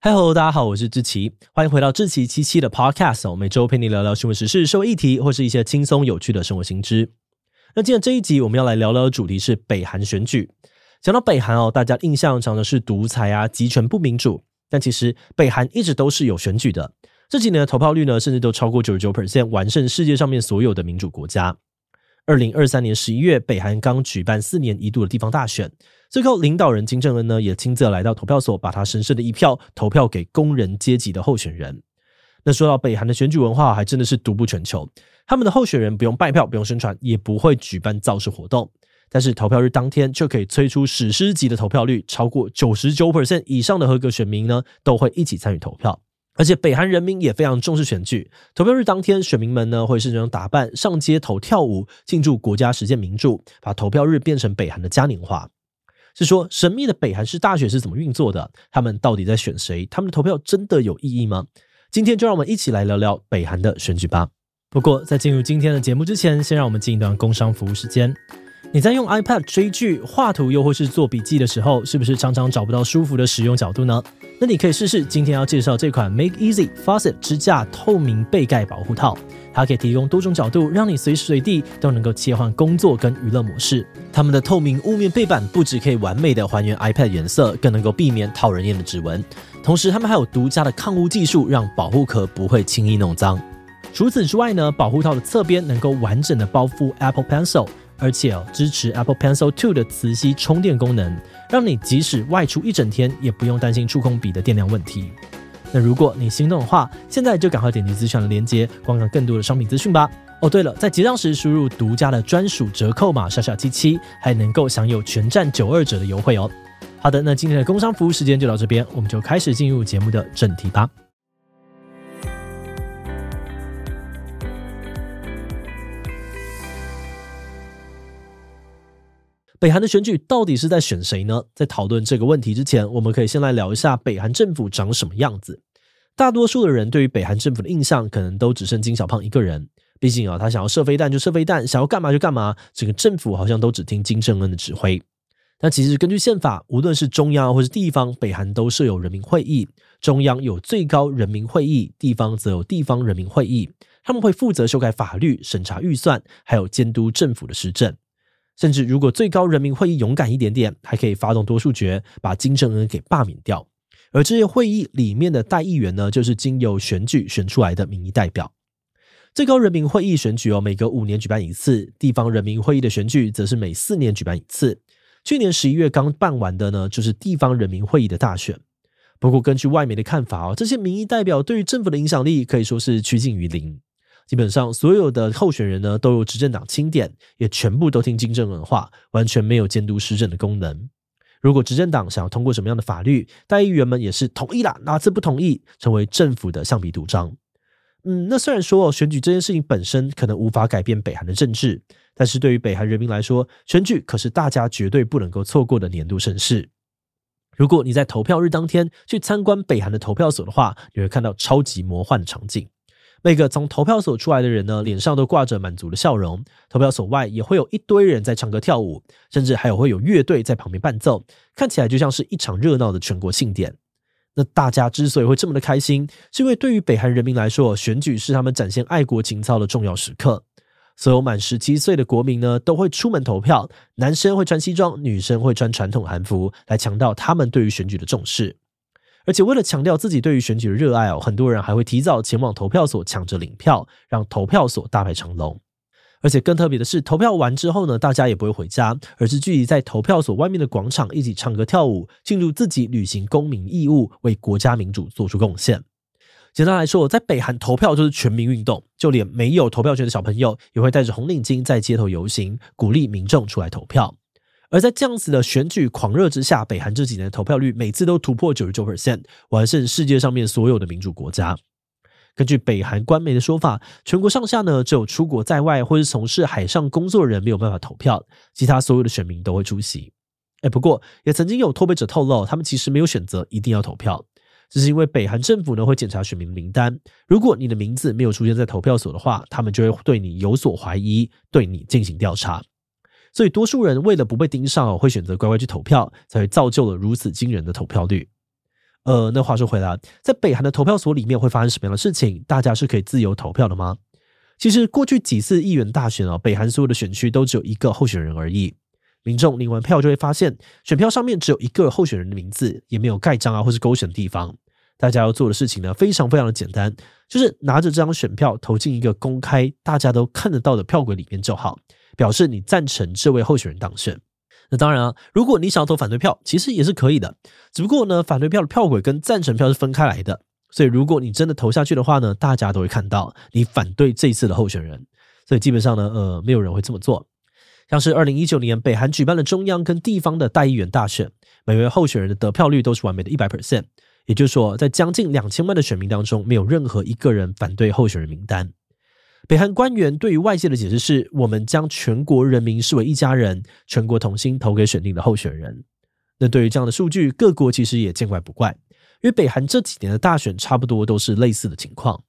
嗨喽，大家好，我是志奇，欢迎回到志奇七七的 Podcast，我每周陪你聊聊新闻时事、社会议题，或是一些轻松有趣的生活新知。那今天这一集我们要来聊聊的主题是北韩选举。讲到北韩哦，大家印象常常是独裁啊、极权不民主，但其实北韩一直都是有选举的。这几年的投票率呢，甚至都超过九十九 percent，完胜世界上面所有的民主国家。二零二三年十一月，北韩刚举办四年一度的地方大选，最后领导人金正恩呢，也亲自来到投票所，把他神圣的一票投票给工人阶级的候选人。那说到北韩的选举文化，还真的是独步全球。他们的候选人不用拜票，不用宣传，也不会举办造势活动。但是投票日当天，却可以催出史诗级的投票率，超过九十九 percent 以上的合格选民呢，都会一起参与投票。而且北韩人民也非常重视选举，投票日当天，选民们呢会盛装打扮上街头跳舞，庆祝国家实现民主，把投票日变成北韩的嘉年华。是说神秘的北韩式大选是怎么运作的？他们到底在选谁？他们的投票真的有意义吗？今天就让我们一起来聊聊北韩的选举吧。不过在进入今天的节目之前，先让我们进一段工商服务时间。你在用 iPad 追剧、画图，又或是做笔记的时候，是不是常常找不到舒服的使用角度呢？那你可以试试今天要介绍这款 Make Easy Faucet 支架透明背盖保护套，它可以提供多种角度，让你随时随地都能够切换工作跟娱乐模式。它们的透明雾面背板不只可以完美的还原 iPad 颜色，更能够避免讨人厌的指纹。同时，它们还有独家的抗污技术，让保护壳不会轻易弄脏。除此之外呢，保护套的侧边能够完整的包覆 Apple Pencil。而且哦，支持 Apple Pencil Two 的磁吸充电功能，让你即使外出一整天，也不用担心触控笔的电量问题。那如果你心动的话，现在就赶快点击资讯的链接，观看更多的商品资讯吧。哦，对了，在结账时输入独家的专属折扣码“小小七七”，还能够享有全站九二折的优惠哦。好的，那今天的工商服务时间就到这边，我们就开始进入节目的正题吧。北韩的选举到底是在选谁呢？在讨论这个问题之前，我们可以先来聊一下北韩政府长什么样子。大多数的人对于北韩政府的印象，可能都只剩金小胖一个人。毕竟啊，他想要射飞弹就射飞弹，想要干嘛就干嘛，整个政府好像都只听金正恩的指挥。但其实根据宪法，无论是中央或是地方，北韩都设有人民会议。中央有最高人民会议，地方则有地方人民会议。他们会负责修改法律、审查预算，还有监督政府的施政。甚至如果最高人民会议勇敢一点点，还可以发动多数决，把金正恩给罢免掉。而这些会议里面的代议员呢，就是经由选举选出来的民意代表。最高人民会议选举哦，每隔五年举办一次；地方人民会议的选举则是每四年举办一次。去年十一月刚办完的呢，就是地方人民会议的大选。不过根据外媒的看法哦，这些民意代表对于政府的影响力可以说是趋近于零。基本上所有的候选人呢，都由执政党钦点，也全部都听金正恩的话，完全没有监督施政的功能。如果执政党想要通过什么样的法律，代议员们也是同意啦，哪次不同意，成为政府的橡皮图章。嗯，那虽然说选举这件事情本身可能无法改变北韩的政治，但是对于北韩人民来说，选举可是大家绝对不能够错过的年度盛事。如果你在投票日当天去参观北韩的投票所的话，你会看到超级魔幻的场景。每个从投票所出来的人呢，脸上都挂着满足的笑容。投票所外也会有一堆人在唱歌跳舞，甚至还有会有乐队在旁边伴奏，看起来就像是一场热闹的全国庆典。那大家之所以会这么的开心，是因为对于北韩人民来说，选举是他们展现爱国情操的重要时刻。所有满十七岁的国民呢，都会出门投票，男生会穿西装，女生会穿传统韩服，来强调他们对于选举的重视。而且为了强调自己对于选举的热爱哦，很多人还会提早前往投票所抢着领票，让投票所大排长龙。而且更特别的是，投票完之后呢，大家也不会回家，而是聚集在投票所外面的广场，一起唱歌跳舞，庆祝自己履行公民义务，为国家民主做出贡献。简单来说，在北韩投票就是全民运动，就连没有投票权的小朋友也会戴着红领巾在街头游行，鼓励民众出来投票。而在这样子的选举狂热之下，北韩这几年的投票率每次都突破九十九 percent，完胜世界上面所有的民主国家。根据北韩官媒的说法，全国上下呢，只有出国在外或是从事海上工作的人没有办法投票，其他所有的选民都会出席。哎，不过也曾经有脱北者透露，他们其实没有选择一定要投票，只是因为北韩政府呢会检查选民名单，如果你的名字没有出现在投票所的话，他们就会对你有所怀疑，对你进行调查。所以，多数人为了不被盯上，会选择乖乖去投票，才会造就了如此惊人的投票率。呃，那话说回来，在北韩的投票所里面会发生什么样的事情？大家是可以自由投票的吗？其实过去几次议员大选啊，北韩所有的选区都只有一个候选人而已。民众领完票就会发现，选票上面只有一个候选人的名字，也没有盖章啊，或是勾选的地方。大家要做的事情呢，非常非常的简单，就是拿着这张选票投进一个公开、大家都看得到的票匭里面就好，表示你赞成这位候选人当选。那当然啊，如果你想要投反对票，其实也是可以的。只不过呢，反对票的票轨跟赞成票是分开来的，所以如果你真的投下去的话呢，大家都会看到你反对这一次的候选人。所以基本上呢，呃，没有人会这么做。像是二零一九年北韩举办了中央跟地方的代议员大选，每位候选人的得票率都是完美的一百 percent，也就是说，在将近两千万的选民当中，没有任何一个人反对候选人名单。北韩官员对于外界的解释是：我们将全国人民视为一家人，全国同心投给选定的候选人。那对于这样的数据，各国其实也见怪不怪，因为北韩这几年的大选差不多都是类似的情况。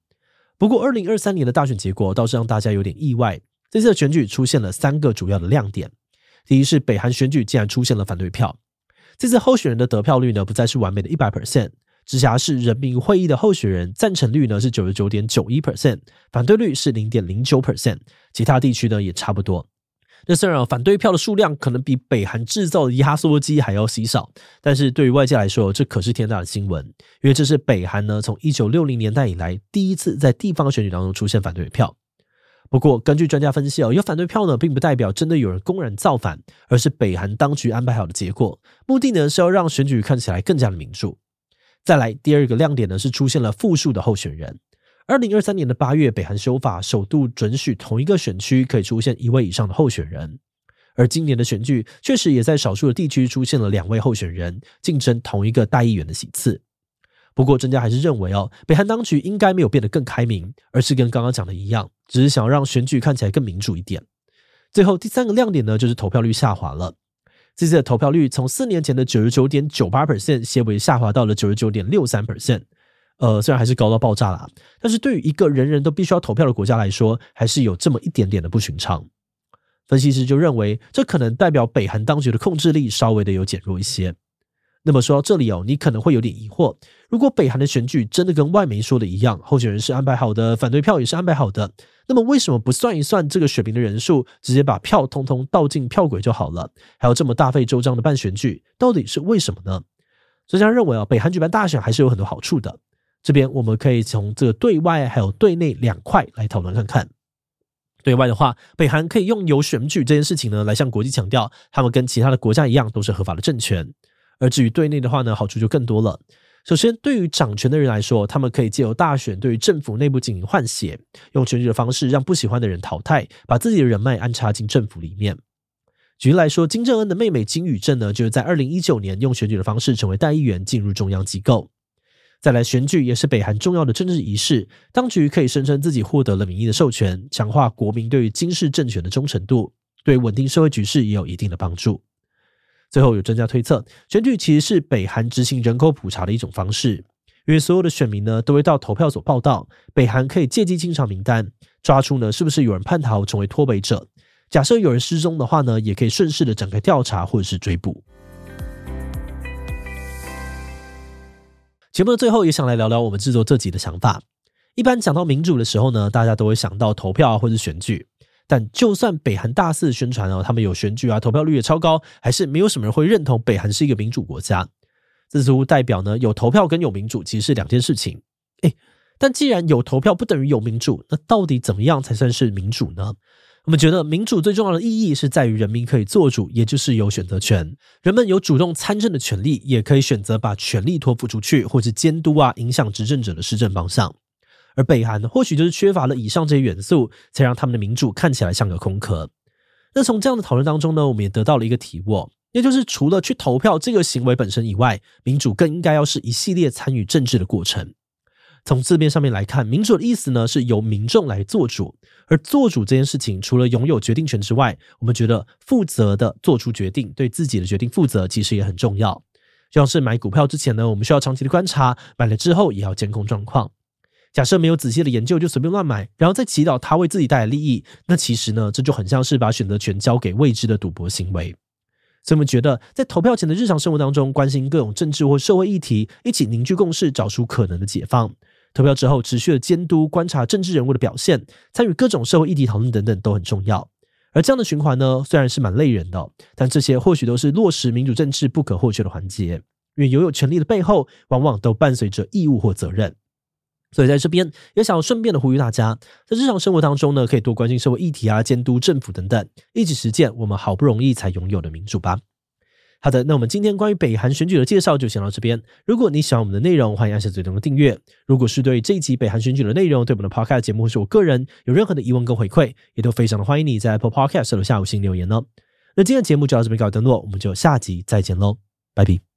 不过，二零二三年的大选结果倒是让大家有点意外。这次的选举出现了三个主要的亮点：第一是北韩选举竟然出现了反对票，这次候选人的得票率呢不再是完美的一百 percent。直辖市人民会议的候选人赞成率呢是九十九点九一 percent，反对率是零点零九 percent，其他地区呢也差不多。那虽然反对票的数量可能比北韩制造的压缩机还要稀少，但是对于外界来说，这可是天大的新闻，因为这是北韩呢从一九六零年代以来第一次在地方选举当中出现反对票。不过，根据专家分析哦，有反对票呢，并不代表真的有人公然造反，而是北韩当局安排好的结果，目的呢是要让选举看起来更加的民主。再来第二个亮点呢，是出现了复数的候选人。二零二三年的八月，北韩修法，首度准许同一个选区可以出现一位以上的候选人。而今年的选举，确实也在少数的地区出现了两位候选人竞争同一个代议员的席次。不过，专家还是认为哦，北韩当局应该没有变得更开明，而是跟刚刚讲的一样，只是想要让选举看起来更民主一点。最后第三个亮点呢，就是投票率下滑了。这次的投票率从四年前的九十九点九八 percent，些微下滑到了九十九点六三 percent。呃，虽然还是高到爆炸啦，但是对于一个人人都必须要投票的国家来说，还是有这么一点点的不寻常。分析师就认为，这可能代表北韩当局的控制力稍微的有减弱一些。那么说到这里哦，你可能会有点疑惑：如果北韩的选举真的跟外媒说的一样，候选人是安排好的，反对票也是安排好的，那么为什么不算一算这个选民的人数，直接把票通通倒进票轨就好了？还要这么大费周章的办选举，到底是为什么呢？专家认为啊，北韩举办大选还是有很多好处的。这边我们可以从这个对外还有对内两块来讨论看看。对外的话，北韩可以用有选举这件事情呢，来向国际强调，他们跟其他的国家一样，都是合法的政权。而至于对内的话呢，好处就更多了。首先，对于掌权的人来说，他们可以借由大选对于政府内部进行换血，用选举的方式让不喜欢的人淘汰，把自己的人脉安插进政府里面。举例来说，金正恩的妹妹金宇正呢，就是在二零一九年用选举的方式成为代议员，进入中央机构。再来，选举也是北韩重要的政治仪式，当局可以声称自己获得了民意的授权，强化国民对于金氏政权的忠诚度，对稳定社会局势也有一定的帮助。最后有专家推测，选举其实是北韩执行人口普查的一种方式，因为所有的选民呢都会到投票所报到，北韩可以借机清查名单，抓出呢是不是有人叛逃成为脱北者。假设有人失踪的话呢，也可以顺势的展开调查或者是追捕。节目的最后也想来聊聊我们制作这集的想法。一般讲到民主的时候呢，大家都会想到投票或者选举。但就算北韩大肆宣传哦，他们有选举啊，投票率也超高，还是没有什么人会认同北韩是一个民主国家。这似乎代表呢，有投票跟有民主其实是两件事情。诶，但既然有投票不等于有民主，那到底怎么样才算是民主呢？我们觉得民主最重要的意义是在于人民可以做主，也就是有选择权，人们有主动参政的权利，也可以选择把权力托付出去，或是监督啊，影响执政者的施政方向。而北韩或许就是缺乏了以上这些元素，才让他们的民主看起来像个空壳。那从这样的讨论当中呢，我们也得到了一个体悟，也就是除了去投票这个行为本身以外，民主更应该要是一系列参与政治的过程。从字面上面来看，民主的意思呢是由民众来做主，而做主这件事情，除了拥有决定权之外，我们觉得负责的做出决定，对自己的决定负责，其实也很重要。就像是买股票之前呢，我们需要长期的观察，买了之后也要监控状况。假设没有仔细的研究就随便乱买，然后再祈祷它为自己带来利益，那其实呢，这就很像是把选择权交给未知的赌博行为。所以我们觉得，在投票前的日常生活当中，关心各种政治或社会议题，一起凝聚共识，找出可能的解放。投票之后，持续的监督、观察政治人物的表现，参与各种社会议题讨论等等，都很重要。而这样的循环呢，虽然是蛮累人的，但这些或许都是落实民主政治不可或缺的环节。因为拥有权力的背后，往往都伴随着义务或责任。所以在这边也想要顺便的呼吁大家，在日常生活当中呢，可以多关心社会议题啊，监督政府等等，一起实践我们好不容易才拥有的民主吧。好的，那我们今天关于北韩选举的介绍就先到这边。如果你喜欢我们的内容，欢迎按下最终的订阅。如果是对这一集北韩选举的内容，对我们的 Podcast 节目或是我个人有任何的疑问跟回馈，也都非常的欢迎你在 Apple Podcast 留下五星留言哦。那今天的节目就到这边告一段落，我们就下集再见喽，拜拜。